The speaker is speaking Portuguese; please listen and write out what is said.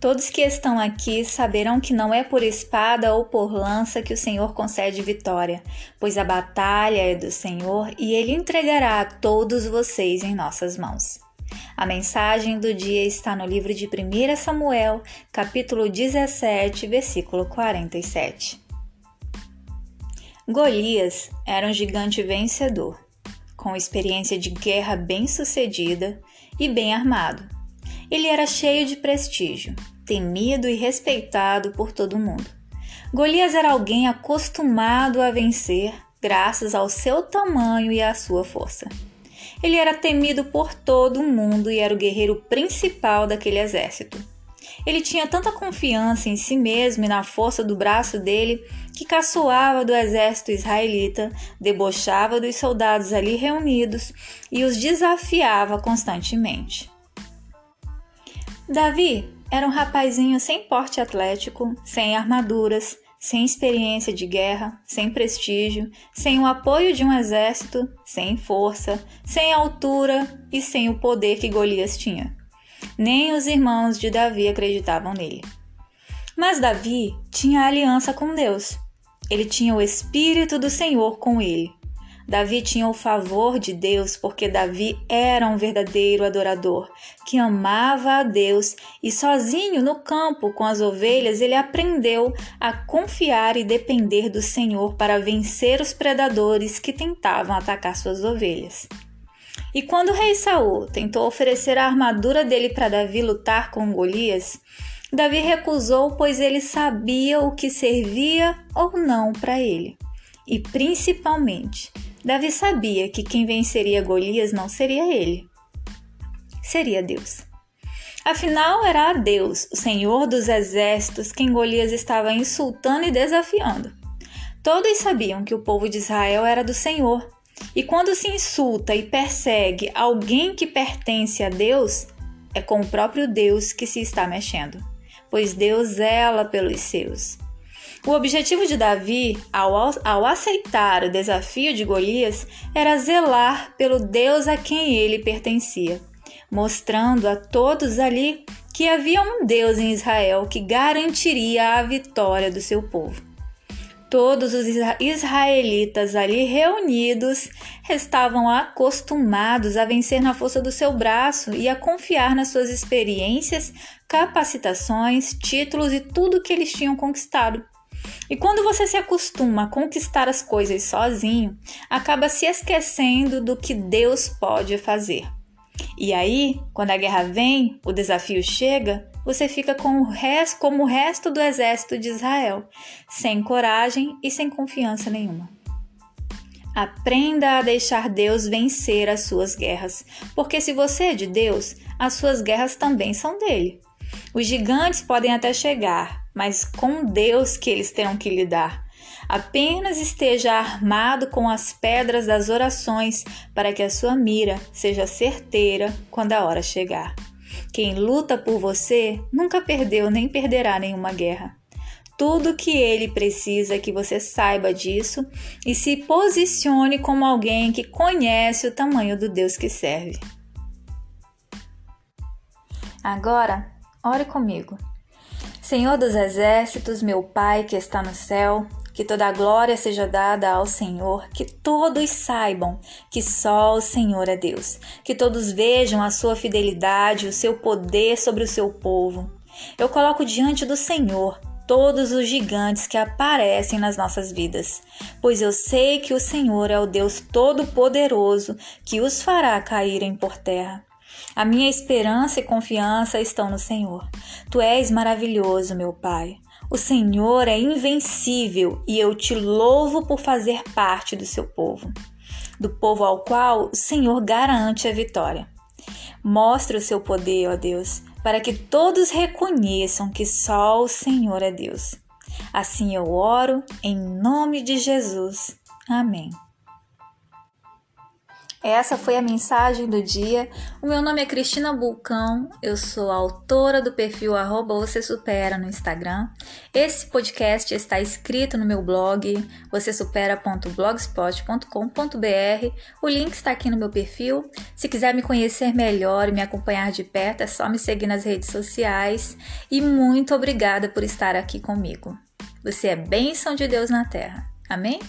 Todos que estão aqui saberão que não é por espada ou por lança que o Senhor concede vitória, pois a batalha é do Senhor e ele entregará a todos vocês em nossas mãos. A mensagem do dia está no livro de 1 Samuel, capítulo 17, versículo 47. Golias era um gigante vencedor, com experiência de guerra bem-sucedida e bem armado. Ele era cheio de prestígio temido e respeitado por todo mundo. Golias era alguém acostumado a vencer graças ao seu tamanho e à sua força. Ele era temido por todo mundo e era o guerreiro principal daquele exército. Ele tinha tanta confiança em si mesmo e na força do braço dele que caçoava do exército israelita, debochava dos soldados ali reunidos e os desafiava constantemente. Davi era um rapazinho sem porte atlético, sem armaduras, sem experiência de guerra, sem prestígio, sem o apoio de um exército, sem força, sem altura e sem o poder que Golias tinha. Nem os irmãos de Davi acreditavam nele. Mas Davi tinha aliança com Deus. Ele tinha o Espírito do Senhor com ele. Davi tinha o favor de Deus porque Davi era um verdadeiro adorador, que amava a Deus e sozinho no campo com as ovelhas ele aprendeu a confiar e depender do Senhor para vencer os predadores que tentavam atacar suas ovelhas. E quando o rei Saul tentou oferecer a armadura dele para Davi lutar com Golias, Davi recusou, pois ele sabia o que servia ou não para ele. E principalmente, Davi sabia que quem venceria Golias não seria ele, seria Deus. Afinal, era a Deus, o Senhor dos exércitos, quem Golias estava insultando e desafiando. Todos sabiam que o povo de Israel era do Senhor, e quando se insulta e persegue alguém que pertence a Deus, é com o próprio Deus que se está mexendo, pois Deus zela pelos seus. O objetivo de Davi, ao, ao aceitar o desafio de Golias, era zelar pelo Deus a quem ele pertencia, mostrando a todos ali que havia um Deus em Israel que garantiria a vitória do seu povo. Todos os israelitas ali reunidos estavam acostumados a vencer na força do seu braço e a confiar nas suas experiências, capacitações, títulos e tudo que eles tinham conquistado. E quando você se acostuma a conquistar as coisas sozinho, acaba se esquecendo do que Deus pode fazer. E aí, quando a guerra vem, o desafio chega, você fica com o resto, como o resto do exército de Israel, sem coragem e sem confiança nenhuma. Aprenda a deixar Deus vencer as suas guerras, porque se você é de Deus, as suas guerras também são dele. Os gigantes podem até chegar, mas com Deus que eles terão que lidar. Apenas esteja armado com as pedras das orações para que a sua mira seja certeira quando a hora chegar. Quem luta por você nunca perdeu nem perderá nenhuma guerra. Tudo que ele precisa é que você saiba disso e se posicione como alguém que conhece o tamanho do Deus que serve. Agora, ore comigo. Senhor dos exércitos, meu Pai que está no céu, que toda a glória seja dada ao Senhor, que todos saibam que só o Senhor é Deus, que todos vejam a sua fidelidade, o seu poder sobre o seu povo. Eu coloco diante do Senhor todos os gigantes que aparecem nas nossas vidas, pois eu sei que o Senhor é o Deus Todo-Poderoso que os fará caírem por terra. A minha esperança e confiança estão no Senhor. Tu és maravilhoso, meu Pai. O Senhor é invencível e eu te louvo por fazer parte do seu povo, do povo ao qual o Senhor garante a vitória. Mostre o seu poder, ó Deus, para que todos reconheçam que só o Senhor é Deus. Assim eu oro em nome de Jesus. Amém. Essa foi a mensagem do dia. O meu nome é Cristina Bulcão, eu sou autora do perfil arroba Você Supera no Instagram. Esse podcast está escrito no meu blog, vocêsupera.blogspot.com.br. O link está aqui no meu perfil. Se quiser me conhecer melhor e me acompanhar de perto, é só me seguir nas redes sociais. E muito obrigada por estar aqui comigo. Você é bênção de Deus na Terra. Amém?